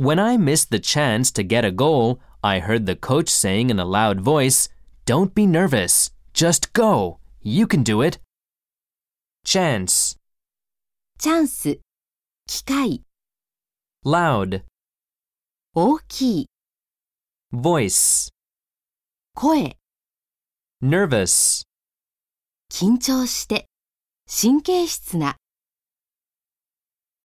When I missed the chance to get a goal, I heard the coach saying in a loud voice, Don't be nervous. Just go. You can do it. Chance. チャンス、機会、Loud. 大きい、Voice. 声、Nervous. 緊張して、神経質な。